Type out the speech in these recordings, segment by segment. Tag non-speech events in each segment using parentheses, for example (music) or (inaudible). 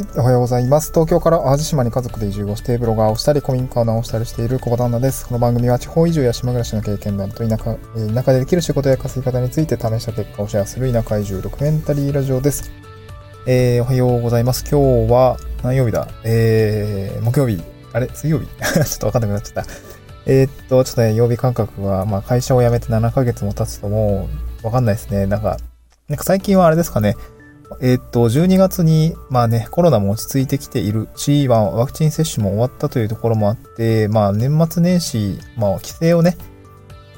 い、おはようございます。東京から淡路島に家族で移住をして、ブロガーをしたり、古民家を直したりしている小旦那です。この番組は地方移住や島暮らしの経験談と田舎、田舎でできる仕事や稼ぎ方について試した結果をシェアする田舎移住ドキュメンタリーラジオです。えー、おはようございます。今日は何曜日だ？えー、木曜日。あれ？水曜日？(laughs) ちょっとわかんなくなっちゃった。えーっと、ちょっとね、曜日感覚は、まあ会社を辞めて7ヶ月も経つともう、わかんないですね。なんか、なんか最近はあれですかね、えっと、12月に、まあね、コロナも落ち着いてきているし、まあ、ワクチン接種も終わったというところもあって、まあ、年末年始、まあ、帰省をね、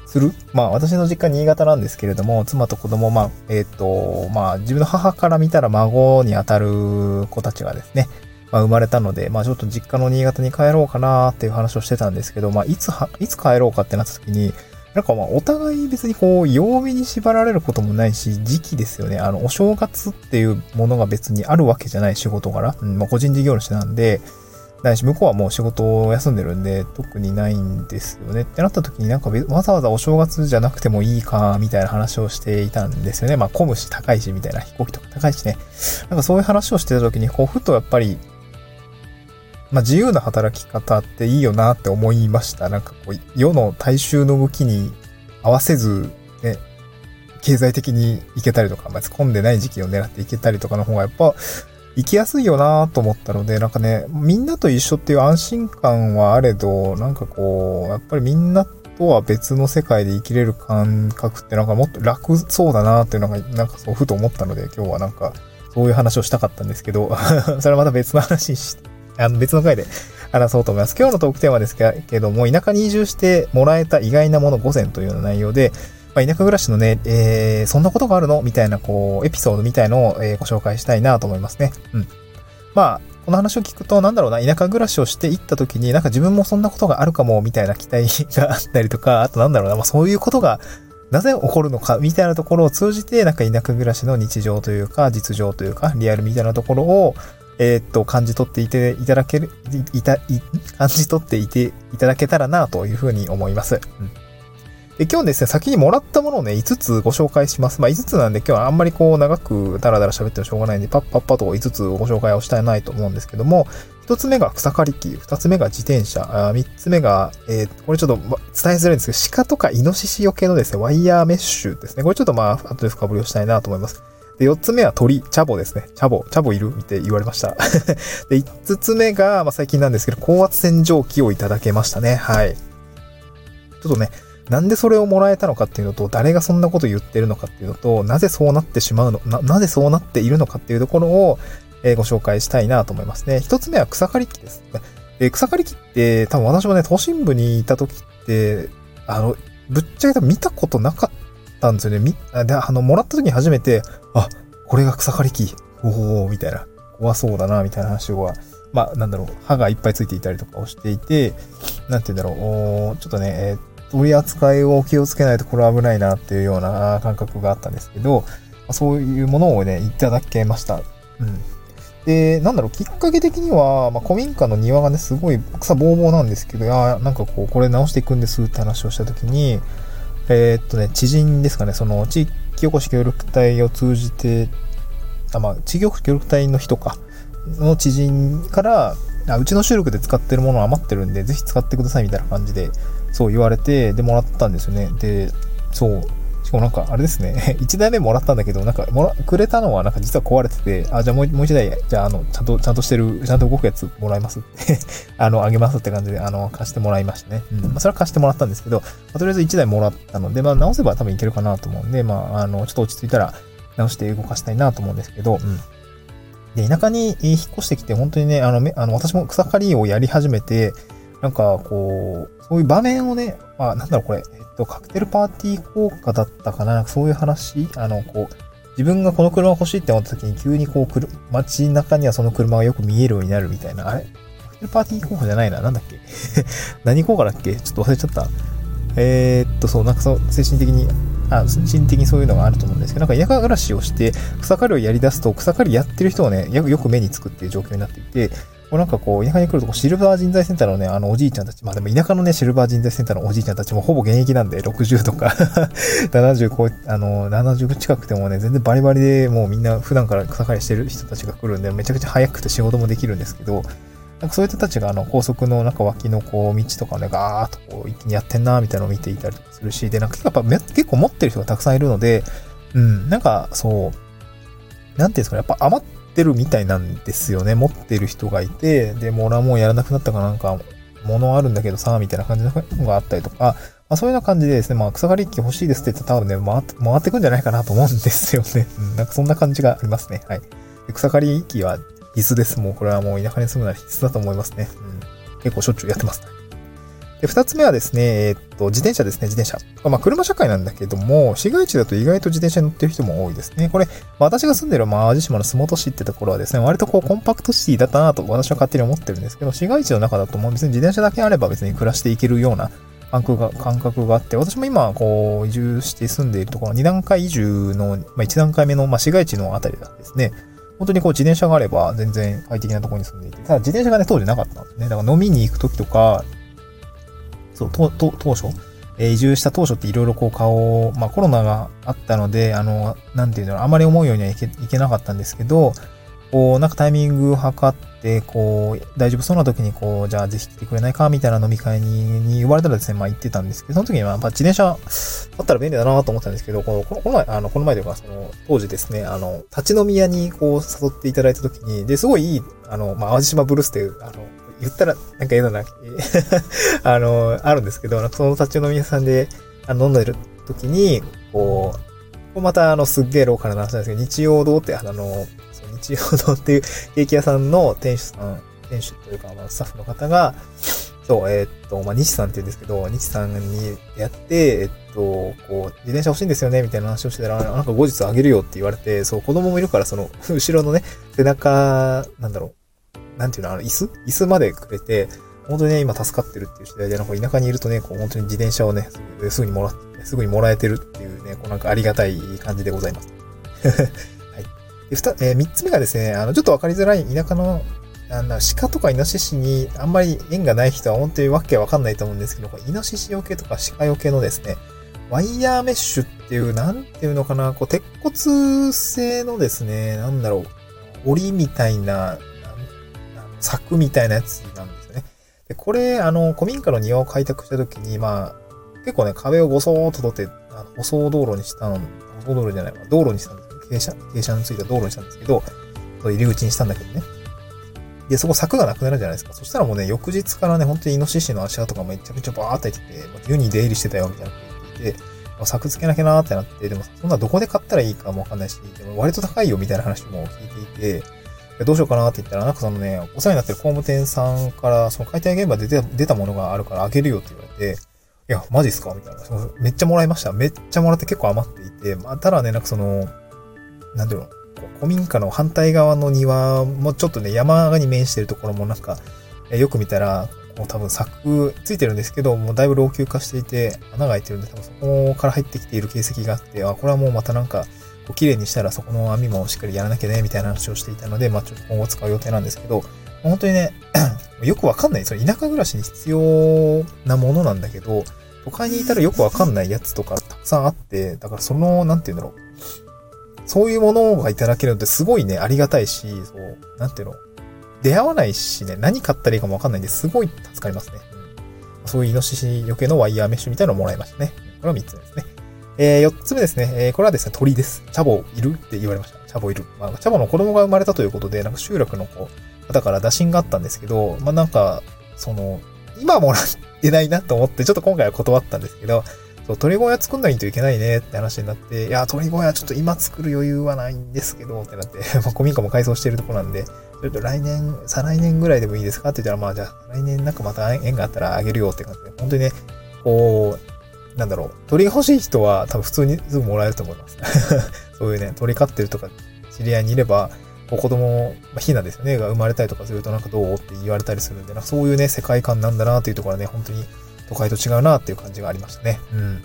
する。まあ、私の実家新潟なんですけれども、妻と子供、まあ、えっと、まあ、自分の母から見たら孫にあたる子たちがですね、まあ、生まれたので、まあ、ちょっと実家の新潟に帰ろうかなっていう話をしてたんですけど、まあ、いつは、いつ帰ろうかってなった時に、なんかまあ、お互い別にこう、曜日に縛られることもないし、時期ですよね。あの、お正月っていうものが別にあるわけじゃない仕事柄。うん、まあ、個人事業主なんで、ないし、向こうはもう仕事を休んでるんで、特にないんですよね。ってなった時になんかわざわざお正月じゃなくてもいいか、みたいな話をしていたんですよね。まあ、混むし高いし、みたいな。飛行機とか高いしね。なんかそういう話をしてた時に、こう、ふとやっぱり、まあ、自由な働き方っていいよなって思いました。なんかこう、世の大衆の動きに合わせず、ね、経済的に行けたりとか、まあ、混んでない時期を狙って行けたりとかの方がやっぱ、行きやすいよなと思ったので、なんかね、みんなと一緒っていう安心感はあれど、なんかこう、やっぱりみんなとは別の世界で生きれる感覚ってなんかもっと楽そうだなっていうのが、なんかそうふと思ったので、今日はなんか、そういう話をしたかったんですけど、(laughs) それはまた別の話にしあの別の回で (laughs) 話そうと思います。今日のトークテーマですけども、田舎に移住してもらえた意外なもの5選というような内容で、まあ、田舎暮らしのね、えー、そんなことがあるの？みたいな、こう、エピソードみたいのを、えーご紹介したいなと思いますね。うん。まあ、この話を聞くと、なんだろうな、田舎暮らしをしていった時に、なんか自分もそんなことがあるかも、みたいな期待があったりとか、あとなんだろうな、まあそういうことが、なぜ起こるのか、みたいなところを通じて、なんか田舎暮らしの日常というか、実情というか、リアルみたいなところを、えーっと、感じ取っていていただける、いた、い、感じ取っていていただけたらな、というふうに思います。うん。で、今日ですね、先にもらったものをね、5つご紹介します。まあ、5つなんで今日はあんまりこう、長くダラダラ喋ってもしょうがないんで、パッパッパと5つご紹介をしたいないと思うんですけども、1つ目が草刈り機、2つ目が自転車、あ3つ目が、えーこれちょっと伝えづらいんですけど、鹿とかイノシシよけのですね、ワイヤーメッシュですね。これちょっとまあ、後で深掘りをしたいなと思います。で、4つ目は鳥、チャボですね。チャボ、チャボいるって言われました。(laughs) で、5つ目が、まあ、最近なんですけど、高圧洗浄機をいただけましたね。はい。ちょっとね、なんでそれをもらえたのかっていうのと、誰がそんなこと言ってるのかっていうのと、なぜそうなってしまうの、な、なぜそうなっているのかっていうところを、えーご紹介したいなと思いますね。一つ目は草刈り機です。で草刈り機って、多分私もね、都心部にいた時って、あの、ぶっちゃけ多分見たことなかったたんですよね。み、で、あの、もらった時に初めて、あ、これが草刈り機。おおみたいな。怖そうだな、みたいな話は、まあ、なんだろう、歯がいっぱいついていたりとかをしていて、なんて言うんだろう、おちょっとね、えー取り扱いを気をつけないとこれ危ないなっていうような感覚があったんですけど、まあそういうものをね、いただけました。うん。で、なんだろう、きっかけ的には、まあ、古民家の庭がね、すごい草ぼうぼうなんですけど、いやーなんかこう、これ直していくんですって話をしたときに、えーっとね、知人ですかね、その地域おこし協力隊を通じて、あ、まあ、地域おこし協力隊の人か、の知人から、あうちの収録で使ってるもの余ってるんで、ぜひ使ってくださいみたいな感じで、そう言われて、で、もらったんですよね。で、そう。しかもなんか、あれですね。(laughs) 1台目もらったんだけど、なんか、もら、くれたのはなんか実は壊れてて、あ、じゃあもう、もう1台、じゃあ、あの、ちゃんと、ちゃんとしてる、ちゃんと動くやつもらいますって、(laughs) あの、あげますって感じで、あの、貸してもらいましたね。うん。まあ、それは貸してもらったんですけど、まあ、とりあえず1台もらったので、まあ、直せば多分いけるかなと思うんで、まあ、あの、ちょっと落ち着いたら、直して動かしたいなと思うんですけど、うん。で、田舎に引っ越してきて、本当にね、あの、あの私も草刈りをやり始めて、なんか、こう、そういう場面をね、まあ、なんだろう、これ、えっと、カクテルパーティー効果だったかな、そういう話、あの、こう、自分がこの車欲しいって思った時に、急にこう、くる街中にはその車がよく見えるようになるみたいな、あれ？カクテルパーティー効果じゃないな、なんだっけ？(laughs) 何効果だっけ？ちょっと忘れちゃった。えーっと、そう、なんかそう、精神的に、あ、精神的にそういうのがあると思うんですけど、なんか田舎暮らしをして、草刈りをやり出すと、草刈りやってる人をね、よく目につくっていう状況になっていて、こうなんかこう、田舎に来ると、シルバー人材センターのね、あのおじいちゃんたち、まあでも田舎のね、シルバー人材センターのおじいちゃんたちもほぼ現役なんで、60とか (laughs) 70こう、あの、70近くてもね、全然バリバリでもうみんな普段から草刈りしてる人たちが来るんで、めちゃくちゃ早くて仕事もできるんですけど、なんかそういう人たちがあの高速のなんか脇のこう道とかね、ガーッとこう一気にやってんなみたいなのを見ていたりとかするし、で、なんかやっぱ結構持ってる人がたくさんいるので、うん、なんかそう、なんていうんですかね、やっぱ余ってってるみたいなんですよね。持ってる人がいて、で、も俺はもうやらなくなったかなんか、物あるんだけどさ、みたいな感じのがあったりとか、まあ、そういうような感じでですね、まあ、草刈り機欲しいですって言ったら多分ね、回って、回ってくんじゃないかなと思うんですよね。なんかそんな感じがありますね。はい。草刈り機は必須です。もうこれはもう田舎に住むなら必須だと思いますね。うん。結構しょっちゅうやってます、で、二つ目はですね、えー、っと、自転車ですね、自転車。まあ、車社会なんだけども、市街地だと意外と自転車に乗ってる人も多いですね。これ、私が住んでる淡路島の洲本市ってところはですね、割とこう、コンパクトシティだったなと私は勝手に思ってるんですけど、市街地の中だともう別に自転車だけあれば別に暮らしていけるような感覚が、感覚があって、私も今、こう、移住して住んでいるところ、2段階移住の、まあ、1段階目の、まあ、市街地のあたりがですね、本当にこう自転車があれば全然快適なところに住んでいて、ただ自転車がね、当時なかったんですね。だから飲みに行くときとか、そう、とと当初、えー、移住した当初っていろいろこう顔を、まあコロナがあったので、あの、なんていうの、あまり思うようにはいけいけなかったんですけど、こう、なんかタイミングを測って、こう、大丈夫そうな時に、こう、じゃあぜひ来てくれないか、みたいな飲み会にに言われたらですね、まあ行ってたんですけど、その時には、まあ自転車あったら便利だなと思ったんですけど、この、この前、あの、この前というか、その、当時ですね、あの、立ち飲み屋にこう誘っていただいた時に、で、すごいいい、あの、まあ、淡路島ブルースっていう、あの、言ったら、なんか言うのな、(laughs) あの、あるんですけど、その立ち飲み屋さんで、飲んでる時に、こう、こうまた、あの、すっげえローカルな話なんですけど、日曜堂って、あの、日曜堂っていうケーキ屋さんの店主さん、店主というか、まあ、スタッフの方が、そう、えー、っと、まあ、西さんって言うんですけど、西さんにやって、えっと、こう、自転車欲しいんですよね、みたいな話をしてたら、なんか後日あげるよって言われて、そう、子供もいるから、その、後ろのね、背中、なんだろう、なんていうの、あの、椅子？椅子までくれて、本当にね、今助かってるっていう時代で、なんか田舎にいるとね、こう、本当に自転車をね、すぐにもらって、すぐにもらえてるっていうね、こうなんかありがたい感じでございます。(laughs) はいで、二、えー、三つ目がですね、あの、ちょっとわかりづらい田舎の、あの、鹿とかイノシシにあんまり縁がない人は本当にわけわかんないと思うんですけど、イノシシよけとか鹿よけのですね、ワイヤーメッシュっていう、なんていうのかな、こう、鉄骨製のですね、なんだろう、檻みたいな、柵みたいなやつなんですよね。で、これ、あの、古民家の庭を開拓した時に、まあ、結構ね、壁をごそーっと取って、あの舗装道路にしたの、舗装道路じゃない、道路にしたんです傾斜、傾斜のついた道路にしたんですけど、入り口にしたんだけどね。で、そこ柵がなくなるじゃないですか。そしたらもうね、翌日からね、本当にイノシシの足跡がめちゃくちゃバーって入ってて、湯に出入りしてたよ、みたいなこと言っていて、柵つけなきゃなーってなって、でもそんなどこで買ったらいいかもわかんないし、でも割と高いよ、みたいな話も聞いていて、どうしようかなって言ったら、なんかそのね、お世話になってる工務店さんから、その解体現場で出たものがあるからあげるよって言われて、いや、マジっすかみたいな。めっちゃもらいました。めっちゃもらって結構余っていて、まあ、ただね、なんかその、なんていうの、古民家の反対側の庭もちょっとね、山に面してるところもなんか、よく見たら、もう多分柵ついてるんですけど、もうだいぶ老朽化していて、穴が開いてるんで、多分そこから入ってきている形跡があって、あ、これはもうまたなんか、こう綺麗にしたらそこの網もしっかりやらなきゃね、みたいな話をしていたので、まあちょっと今後使う予定なんですけど、本当にね、(clears throat) よくわかんない。その田舎暮らしに必要なものなんだけど、都会にいたらよくわかんないやつとかたくさんあって、だからその、なんて言うんだろう。そういうものがいただけるのってすごいね、ありがたいし、そう、なんていうの、出会わないしね、何買ったらいいかもわかんないんで、すごい助かりますね。そういうイノシシよけのワイヤーメッシュみたいなのをもらいましたね。これは3つですね。えー、4つ目ですね。えー、これはですね、鳥です。チャボいるって言われました。チャボいる。まあ、チャボの子供が生まれたということで、なんか集落の子、方から打診があったんですけど、まあなんか、その、今もらってないなと思って、ちょっと今回は断ったんですけど、そう、鳥小屋作んないといけないねって話になって、いや、鳥小屋ちょっと今作る余裕はないんですけど、ってなって、(laughs) まあ、古民家も改装してるとこなんで、ちょっと来年、再来年ぐらいでもいいですかって言ったら、まあじゃあ、来年なんかまた縁があったらあげるよって感じで、本当にね、こう、なんだろう、鳥が欲しい人は多分普通にすぐもらえると思います。(laughs) そういうね、鳥飼ってるとか知り合いにいれば、子供、まあ、ひなですよね、が生まれたりとかするとなんかどうって言われたりするんで、なんかそういうね、世界観なんだなっていうところはね、本当に都会と違うなっていう感じがありましたね。うん。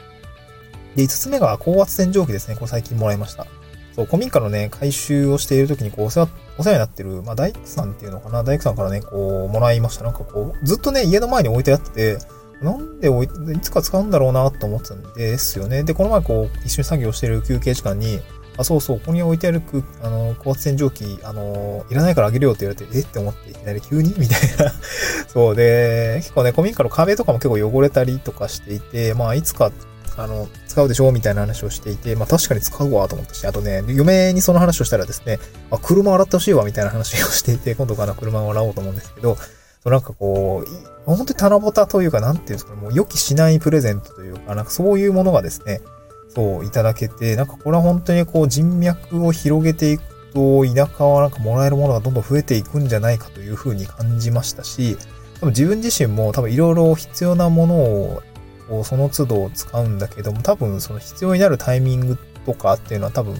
で、5つ目が高圧洗浄機ですね。これ最近もらいました。そう、古民家のね、改修をしている時に、こう、お世話、お世話になってる、まあ、大工さんっていうのかな、大工さんからね、こう、もらいました。なんかこう、ずっとね、家の前に置いてあって、なんで置い、いつか使うんだろうなと思ってたんですよね。で、この前こう、一緒に作業してる休憩時間に、あ、そうそう、ここに置いてあるあの、高圧洗浄機、あの、いらないからあげるよって言われて、え？って思って、いきなり急に？みたいな。(laughs) そうで、結構ね、古民家の壁とかも結構汚れたりとかしていて、まあ、いつか、あの、使うでしょう？みたいな話をしていて、まあ確かに使うわと思ったし、あとね、嫁にその話をしたらですね、あ、車洗ってほしいわみたいな話をしていて、今度から車を洗おうと思うんですけど、なんかこう、本当に棚ぼたというか、なんていうんですかね、もう予期しないプレゼントというか、なんかそういうものがですね、そう、いただけて、なんかこれは本当にこう人脈を広げていくと、田舎はなんかもらえるものがどんどん増えていくんじゃないかというふうに感じましたし、多分自分自身も多分いろいろ必要なものをこうその都度使うんだけども、多分その必要になるタイミングとかっていうのは多分、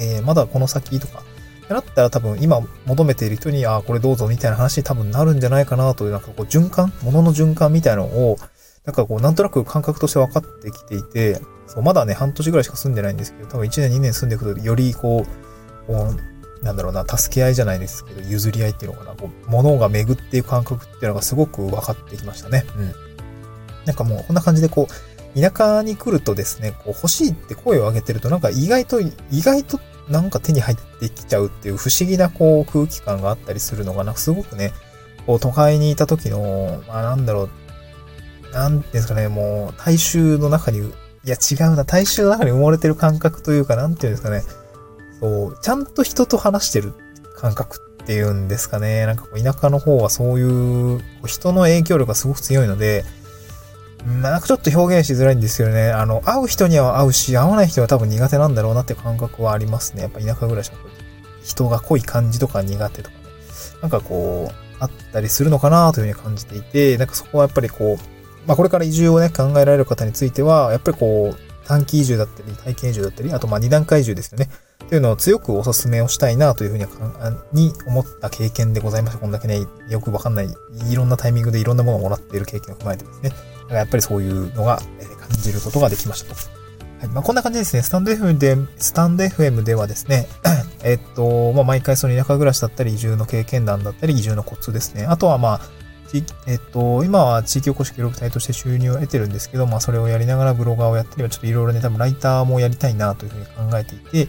えー、まだこの先とか、だったら多分今求めている人に、ああ、これどうぞみたいな話に多分なるんじゃないかなという、なんかこう循環物の循環みたいなのを、なんかこう、なんとなく感覚として分かってきていて、そう、まだね、半年ぐらいしか住んでないんですけど、多分1年2年住んでいくと、よりこう、こう、なんだろうな、助け合いじゃないですけど、譲り合いっていうのかな、こう、物が巡っていく感覚っていうのがすごく分かってきましたね。うん。なんかもう、こんな感じでこう、田舎に来るとですね、こう、欲しいって声を上げてると、なんか意外と、意外となんか手に入ってきちゃうっていう不思議なこう空気感があったりするのが、なんかすごくね、こう都会にいた時の、まあなんだろう、なんですかね、もう、大衆の中に、いや違うな、大衆の中に埋もれてる感覚というか、なんていうんですかね、そう、ちゃんと人と話してる感覚っていうんですかね、なんかこう田舎の方はそういう、人の影響力がすごく強いので、なんかちょっと表現しづらいんですけどね、あの、会う人には会うし、会わない人は多分苦手なんだろうなって感覚はありますね。やっぱ田舎暮らしの人が濃い感じとか苦手とかね。なんかこう、あったりするのかなというふうに感じていて、なんかそこはやっぱりこう、まあ、これから移住をね、考えられる方については、やっぱりこう、短期移住だったり、体験移住だったり、あとまあ二段階移住ですよね。というのを強くお勧めをしたいなというふうにに思った経験でございました。こんだけね、よくわかんない、いろんなタイミングでいろんなものをもらっている経験を踏まえてですね。やっぱりそういうのが、え感じることができましたと。はい。まあ、こんな感じですね。スタンド FM で、スタンド FM ではですね、(coughs) えっと、まあ、毎回その田舎暮らしだったり、移住の経験談だったり、移住のコツですね。あとはまあ、えっと、今は地域おこし協力隊として収入を得てるんですけど、まあそれをやりながらブロガーをやってれば、ちょっといろいろね、多分ライターもやりたいなというふうに考えていて、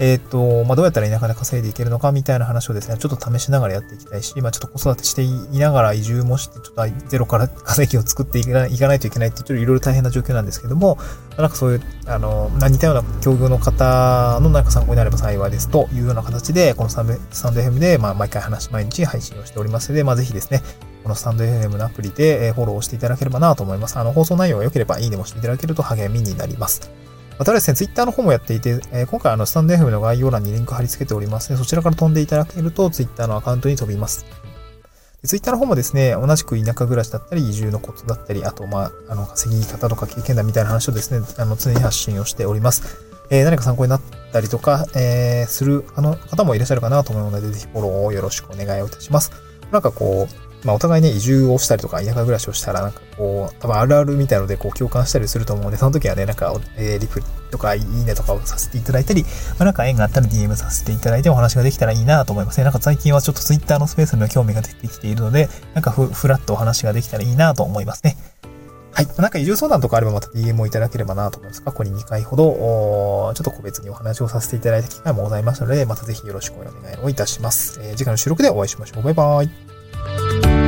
えっ、と、まあ、どうやったら田舎で稼いでいけるのかみたいな話をですね、ちょっと試しながらやっていきたいし、ま、ちょっと子育てしていながら移住もして、ちょっとゼロから稼ぎを作っていかないといけないって、ちょっといろいろ大変な状況なんですけども、なんかそういう、あの、似たような境遇の方のなんか参考になれば幸いですというような形で、このスタンド FM で、まあ、毎回話、毎日配信をしておりますので、まあ、ぜひですね、このスタンド FM のアプリでフォローしていただければなと思います。あの、放送内容が良ければいいねもしていただけると励みになります。またですね、ツイッターの方もやっていて、えー、今回あの、スタンド FM の概要欄にリンク貼り付けておりますので、そちらから飛んでいただけると、ツイッターのアカウントに飛びます。ツイッターの方もですね、同じく田舎暮らしだったり、移住のコツだったり、あと、まあ、あの、稼ぎ方とか経験談みたいな話をですね、あの、常に発信をしております。えー、何か参考になったりとか、えー、する、あの方もいらっしゃるかなと思うので、ぜひフォローをよろしくお願いをいたします。なんかこう、まあ、お互いね、移住をしたりとか、田舎暮らしをしたら、なんかこう、多分あるあるみたいので、こう、共感したりすると思うので、その時はね、なんか、えー、リプとか、いいねとかをさせていただいたり、まあ、なんか縁があったら DM させていただいてお話ができたらいいなと思いますね。なんか最近はちょっと Twitter のスペースにも興味が出てきているので、なんかふ、ふらっとお話ができたらいいなと思いますね。はい。なんか移住相談とかあればまた DM をいただければなと思います。過去に2回ほど、ちょっと個別にお話をさせていただいた機会もございましたので、またぜひよろしくお願いをいたします。えー、次回の収録でお会いしましょう。バイバーイイ。